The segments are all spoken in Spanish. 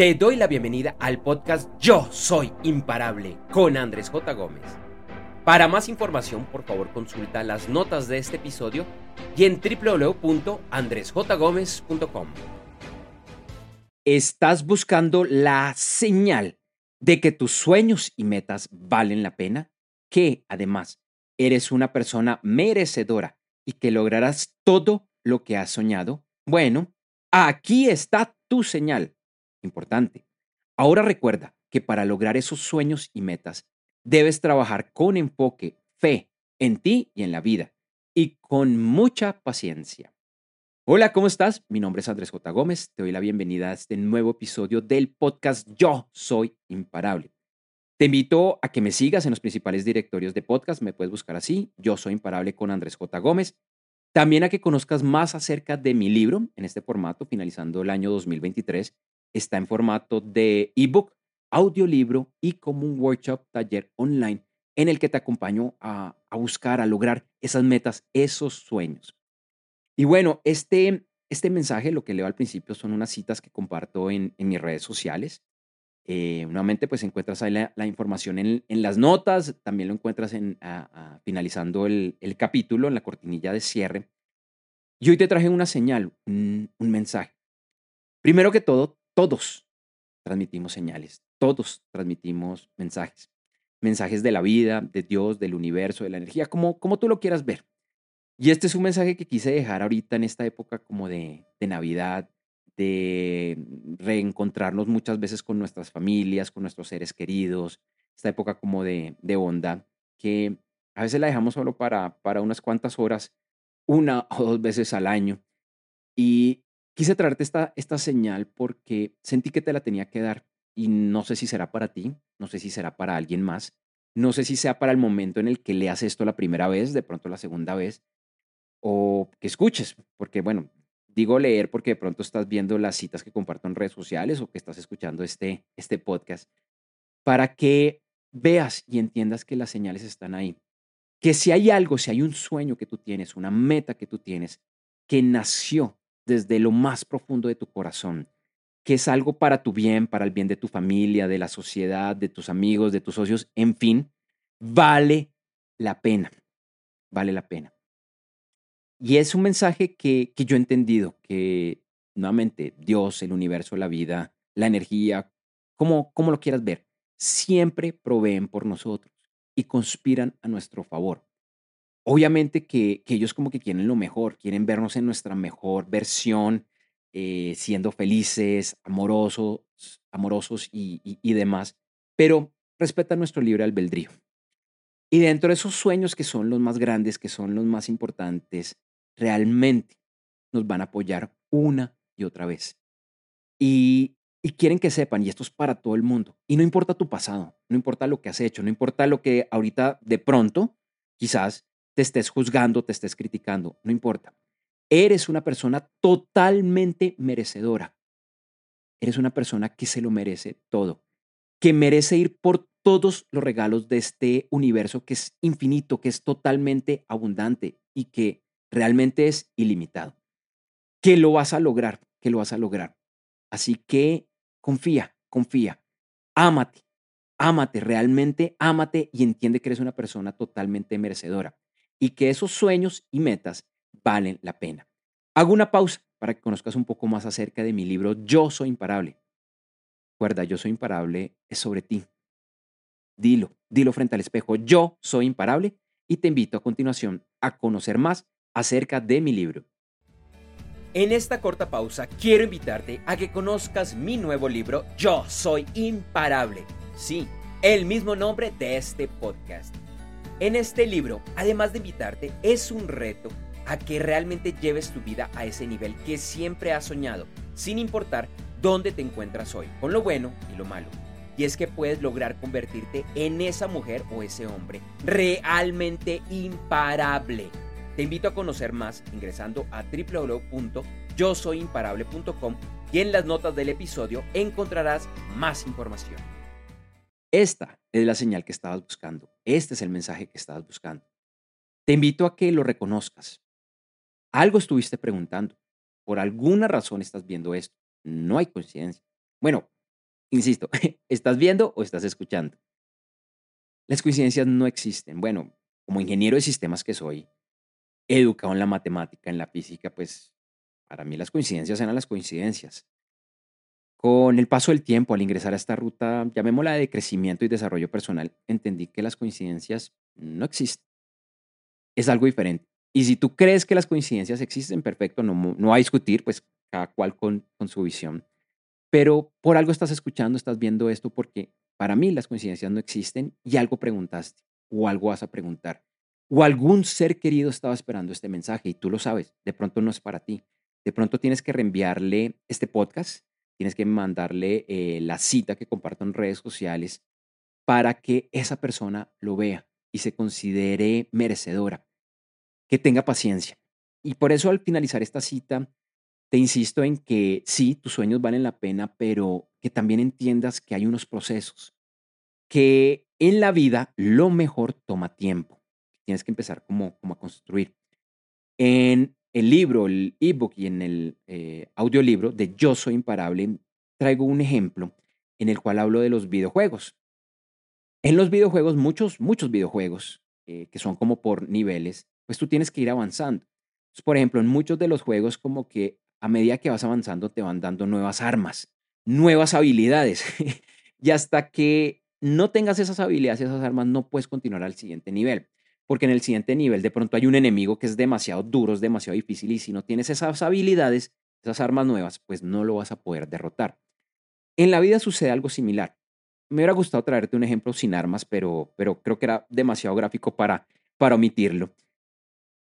Te doy la bienvenida al podcast Yo Soy Imparable con Andrés J. Gómez. Para más información, por favor, consulta las notas de este episodio y en www.andresjgomez.com. ¿Estás buscando la señal de que tus sueños y metas valen la pena? Que, además, eres una persona merecedora y que lograrás todo lo que has soñado? Bueno, aquí está tu señal Importante. Ahora recuerda que para lograr esos sueños y metas, debes trabajar con enfoque, fe en ti y en la vida, y con mucha paciencia. Hola, ¿cómo estás? Mi nombre es Andrés J. Gómez. Te doy la bienvenida a este nuevo episodio del podcast Yo Soy Imparable. Te invito a que me sigas en los principales directorios de podcast. Me puedes buscar así, Yo Soy Imparable con Andrés J. Gómez. También a que conozcas más acerca de mi libro en este formato, finalizando el año 2023, está en formato de ebook, audiolibro y como un workshop, taller online en el que te acompaño a, buscar, a lograr esas metas, esos sueños. Y bueno, este, este mensaje, lo que leo al principio, son unas citas que comparto en, mis redes sociales. Eh, nuevamente, pues encuentras ahí la, información en, las notas, también lo encuentras en, finalizando el, capítulo, en la cortinilla de cierre. Y hoy te traje una señal, un mensaje. Primero que todo, todos transmitimos señales, todos transmitimos mensajes, mensajes de la vida, de Dios, del universo, de la energía, como, como tú lo quieras ver. Y este es un mensaje que quise dejar ahorita en esta época como de, de Navidad, de reencontrarnos muchas veces con nuestras familias, con nuestros seres queridos, esta época como de, de onda, que a veces la dejamos solo para, para unas cuantas horas, una o dos veces al año. Y, Quise traerte esta, esta señal porque sentí que te la tenía que dar y no sé si será para ti, no sé si será para alguien más, no sé si sea para el momento en el que leas esto la primera vez, de pronto la segunda vez, o que escuches, porque bueno, digo leer porque de pronto estás viendo las citas que comparto en redes sociales o que estás escuchando este, este podcast, para que veas y entiendas que las señales están ahí. Que si hay algo, si hay un sueño que tú tienes, una meta que tú tienes, que nació desde lo más profundo de tu corazón, que es algo para tu bien, para el bien de tu familia, de la sociedad, de tus amigos, de tus socios, en fin, vale la pena, vale la pena. Y es un mensaje que, que yo he entendido, que nuevamente Dios, el universo, la vida, la energía, como, como lo quieras ver, siempre proveen por nosotros y conspiran a nuestro favor. Obviamente que, ellos como que quieren lo mejor, quieren vernos en nuestra mejor versión, eh, siendo felices, amorosos, amorosos y, y demás, pero respetan nuestro libre albedrío. Y dentro de esos sueños que son los más grandes, que son los más importantes, realmente nos van a apoyar una y otra vez. Y, y, quieren que sepan, y esto es para todo el mundo, y no importa tu pasado, no importa lo que has hecho, no importa lo que ahorita de pronto quizás te estés juzgando, te estés criticando, no importa. Eres una persona totalmente merecedora. Eres una persona que se lo merece todo, que merece ir por todos los regalos de este universo que es infinito, que es totalmente abundante y que realmente es ilimitado. Que lo vas a lograr, que lo vas a lograr. Así que confía, confía, ámate, ámate, realmente ámate y entiende que eres una persona totalmente merecedora y que esos sueños y metas valen la pena. Hago una pausa para que conozcas un poco más acerca de mi libro Yo Soy Imparable. Recuerda, Yo Soy Imparable es sobre ti. Dilo, dilo frente al espejo, Yo Soy Imparable y te invito a continuación a conocer más acerca de mi libro. En esta corta pausa quiero invitarte a que conozcas mi nuevo libro Yo Soy Imparable. Sí, el mismo nombre de este podcast. En este libro, además de invitarte, es un reto a que realmente lleves tu vida a ese nivel que siempre has soñado, sin importar dónde te encuentras hoy, con lo bueno y lo malo. Y es que puedes lograr convertirte en esa mujer o ese hombre realmente imparable. Te invito a conocer más ingresando a www.yosoyimparable.com y en las notas del episodio encontrarás más información. Esta es la señal que estabas buscando. Este es el mensaje que estabas buscando. Te invito a que lo reconozcas. Algo estuviste preguntando. Por alguna razón estás viendo esto. No hay coincidencia. Bueno, Insisto, ¿estás viendo o estás escuchando? Las coincidencias no existen. Bueno, como ingeniero de sistemas que soy, educado en la matemática, en la física, pues para mí las coincidencias eran las coincidencias. Con el paso del tiempo, al ingresar a esta ruta, llamémosla de crecimiento y desarrollo personal, entendí que las coincidencias no existen. Es algo diferente. Y si tú crees que las coincidencias existen, perfecto, no, no a discutir, pues cada cual con, con su visión. Pero por algo estás escuchando, estás viendo esto, porque para mí las coincidencias no existen y algo preguntaste o algo vas a preguntar. O algún ser querido estaba esperando este mensaje y tú lo sabes, de pronto no es para ti. De pronto tienes que reenviarle este podcast tienes que mandarle eh, la cita que comparto en redes sociales para que esa persona lo vea y se considere merecedora, que tenga paciencia. Y por eso al finalizar esta cita, te insisto en que sí, tus sueños valen la pena, pero que también entiendas que hay unos procesos, que en la vida lo mejor toma tiempo. Tienes que empezar como, como a construir. En el libro, el ebook y en el eh, audiolibro de Yo Soy Imparable, traigo un ejemplo en el cual hablo de los videojuegos. En los videojuegos, muchos, muchos videojuegos, eh, que son como por niveles, pues tú tienes que ir avanzando. por ejemplo, en muchos de los juegos, como que a medida que vas avanzando, te van dando nuevas armas, nuevas habilidades. y hasta que no tengas esas habilidades, esas armas, no puedes continuar al siguiente nivel porque en el siguiente nivel de pronto hay un enemigo que es demasiado duro, es demasiado difícil y si no tienes esas habilidades, esas armas nuevas, pues no lo vas a poder derrotar. En la vida sucede algo similar. Me hubiera gustado traerte un ejemplo sin armas, pero, pero creo que era demasiado gráfico para, para omitirlo.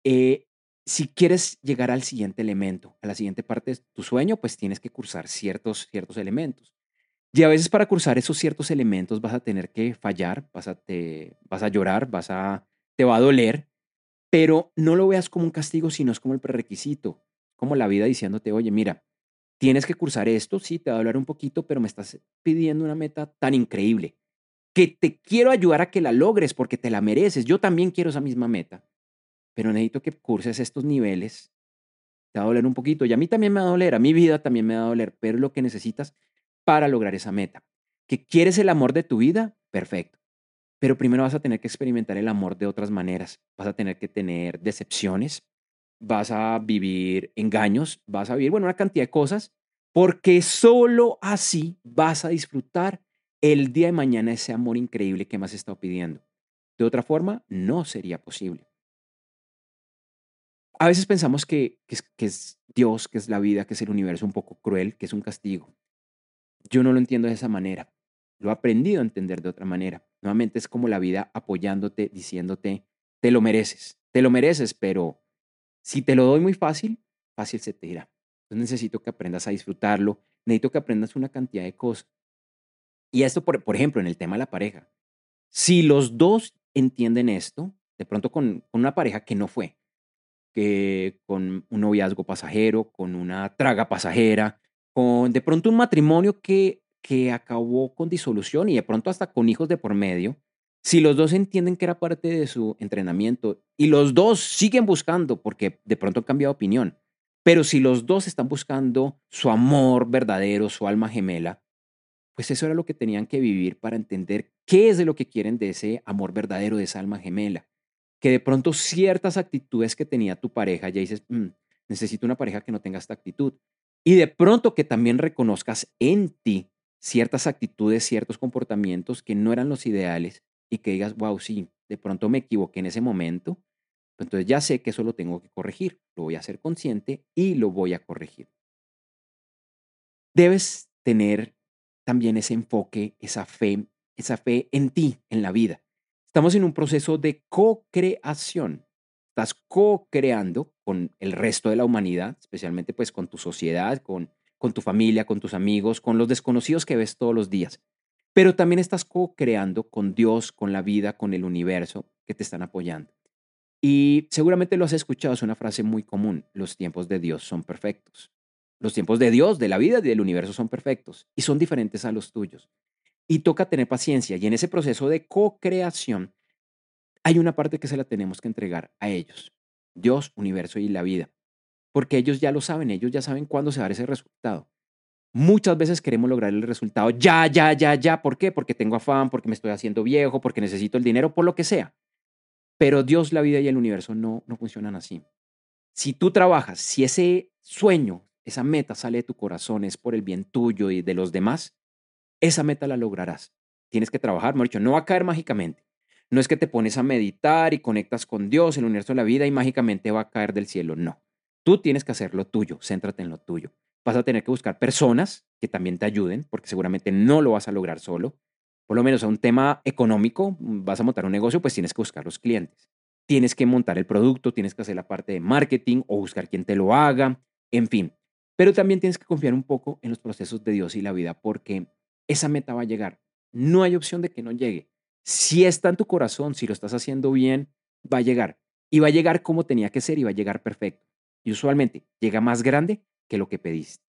Eh, si quieres llegar al siguiente elemento, a la siguiente parte de tu sueño, pues tienes que cursar ciertos, ciertos elementos. Y a veces para cursar esos ciertos elementos vas a tener que fallar, vas a, te, vas a llorar, vas a te va a doler, pero no lo veas como un castigo, sino es como el prerequisito, como la vida diciéndote, oye, mira, tienes que cursar esto, sí, te va a doler un poquito, pero me estás pidiendo una meta tan increíble que te quiero ayudar a que la logres porque te la mereces. Yo también quiero esa misma meta, pero necesito que curses estos niveles. Te va a doler un poquito y a mí también me va a doler, a mi vida también me va a doler, pero lo que necesitas para lograr esa meta. ¿Que quieres el amor de tu vida? Perfecto. Pero primero vas a tener que experimentar el amor de otras maneras. Vas a tener que tener decepciones, vas a vivir engaños, vas a vivir, bueno, una cantidad de cosas, porque solo así vas a disfrutar el día de mañana ese amor increíble que me has estado pidiendo. De otra forma, no sería posible. A veces pensamos que, que es Dios, que es la vida, que es el universo un poco cruel, que es un castigo. Yo no lo entiendo de esa manera. Lo he aprendido a entender de otra manera. Nuevamente es como la vida apoyándote, diciéndote, te lo mereces, te lo mereces, pero si te lo doy muy fácil, fácil se te irá. Entonces necesito que aprendas a disfrutarlo, necesito que aprendas una cantidad de cosas. Y esto, por, por ejemplo, en el tema de la pareja. Si los dos entienden esto, de pronto con, con una pareja que no fue, que con un noviazgo pasajero, con una traga pasajera, con de pronto un matrimonio que que acabó con disolución y de pronto hasta con hijos de por medio, si los dos entienden que era parte de su entrenamiento y los dos siguen buscando, porque de pronto han cambiado opinión, pero si los dos están buscando su amor verdadero, su alma gemela, pues eso era lo que tenían que vivir para entender qué es de lo que quieren de ese amor verdadero, de esa alma gemela. Que de pronto ciertas actitudes que tenía tu pareja, ya dices, mm, necesito una pareja que no tenga esta actitud. Y de pronto que también reconozcas en ti ciertas actitudes, ciertos comportamientos que no eran los ideales y que digas, wow, sí, de pronto me equivoqué en ese momento, pues entonces ya sé que eso lo tengo que corregir, lo voy a hacer consciente y lo voy a corregir. Debes tener también ese enfoque, esa fe, esa fe en ti, en la vida. Estamos en un proceso de co-creación. Estás co-creando con el resto de la humanidad, especialmente pues con tu sociedad, con con tu familia, con tus amigos, con los desconocidos que ves todos los días. Pero también estás co-creando con Dios, con la vida, con el universo que te están apoyando. Y seguramente lo has escuchado, es una frase muy común, los tiempos de Dios son perfectos. Los tiempos de Dios, de la vida y del universo son perfectos y son diferentes a los tuyos. Y toca tener paciencia y en ese proceso de co-creación hay una parte que se la tenemos que entregar a ellos, Dios, universo y la vida porque ellos ya lo saben, ellos ya saben cuándo se va a dar ese resultado. Muchas veces queremos lograr el resultado ya, ya, ya, ya. ¿Por qué? Porque tengo afán, porque me estoy haciendo viejo, porque necesito el dinero, por lo que sea. Pero Dios, la vida y el universo no, no funcionan así. Si tú trabajas, si ese sueño, esa meta sale de tu corazón, es por el bien tuyo y de los demás, esa meta la lograrás. Tienes que trabajar, mejor dicho, no va a caer mágicamente. No es que te pones a meditar y conectas con Dios, el universo de la vida y mágicamente va a caer del cielo. No. Tú tienes que hacer lo tuyo, céntrate en lo tuyo. Vas a tener que buscar personas que también te ayuden, porque seguramente no lo vas a lograr solo. Por lo menos a un tema económico, vas a montar un negocio, pues tienes que buscar los clientes. Tienes que montar el producto, tienes que hacer la parte de marketing o buscar quien te lo haga, en fin. Pero también tienes que confiar un poco en los procesos de Dios y la vida, porque esa meta va a llegar. No hay opción de que no llegue. Si está en tu corazón, si lo estás haciendo bien, va a llegar. Y va a llegar como tenía que ser y va a llegar perfecto. Y usualmente llega más grande que lo que pediste.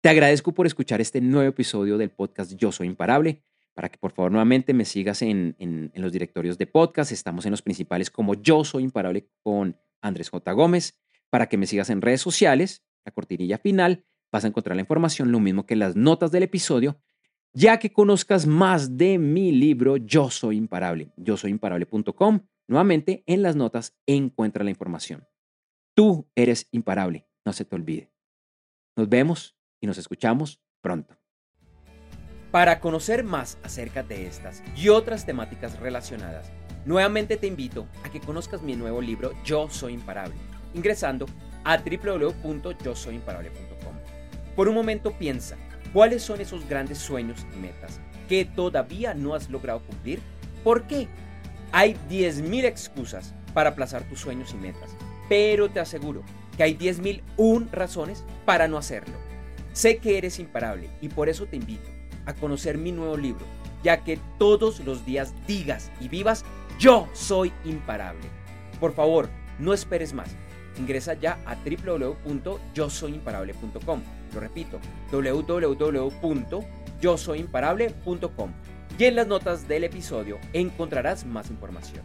Te agradezco por escuchar este nuevo episodio del podcast Yo Soy Imparable. Para que por favor nuevamente me sigas en, en, los directorios de podcast. Estamos en los principales como Yo Soy Imparable con Andrés J. Gómez. Para que me sigas en redes sociales, la cortinilla final, vas a encontrar la información, lo mismo que las notas del episodio ya que conozcas más de mi libro Yo Soy Imparable, yo soy imparable.com. Nuevamente, en las notas encuentra la información. Tú eres imparable, no se te olvide. Nos vemos y nos escuchamos pronto. Para conocer más acerca de estas y otras temáticas relacionadas, nuevamente te invito a que conozcas mi nuevo libro Yo Soy Imparable, ingresando a www.yosoyimparable.com. Por un momento piensa, ¿Cuáles son esos grandes sueños y metas que todavía no has logrado cumplir? ¿Por qué? Hay 10.000 excusas para aplazar tus sueños y metas, pero te aseguro que hay 10.001 razones para no hacerlo. Sé que eres imparable y por eso te invito a conocer mi nuevo libro, ya que todos los días digas y vivas, yo soy imparable. Por favor, no esperes más. Ingresa ya a www.yosoyimparable.com lo repito, www.yosoyimparable.com. Y en las notas del episodio encontrarás más información.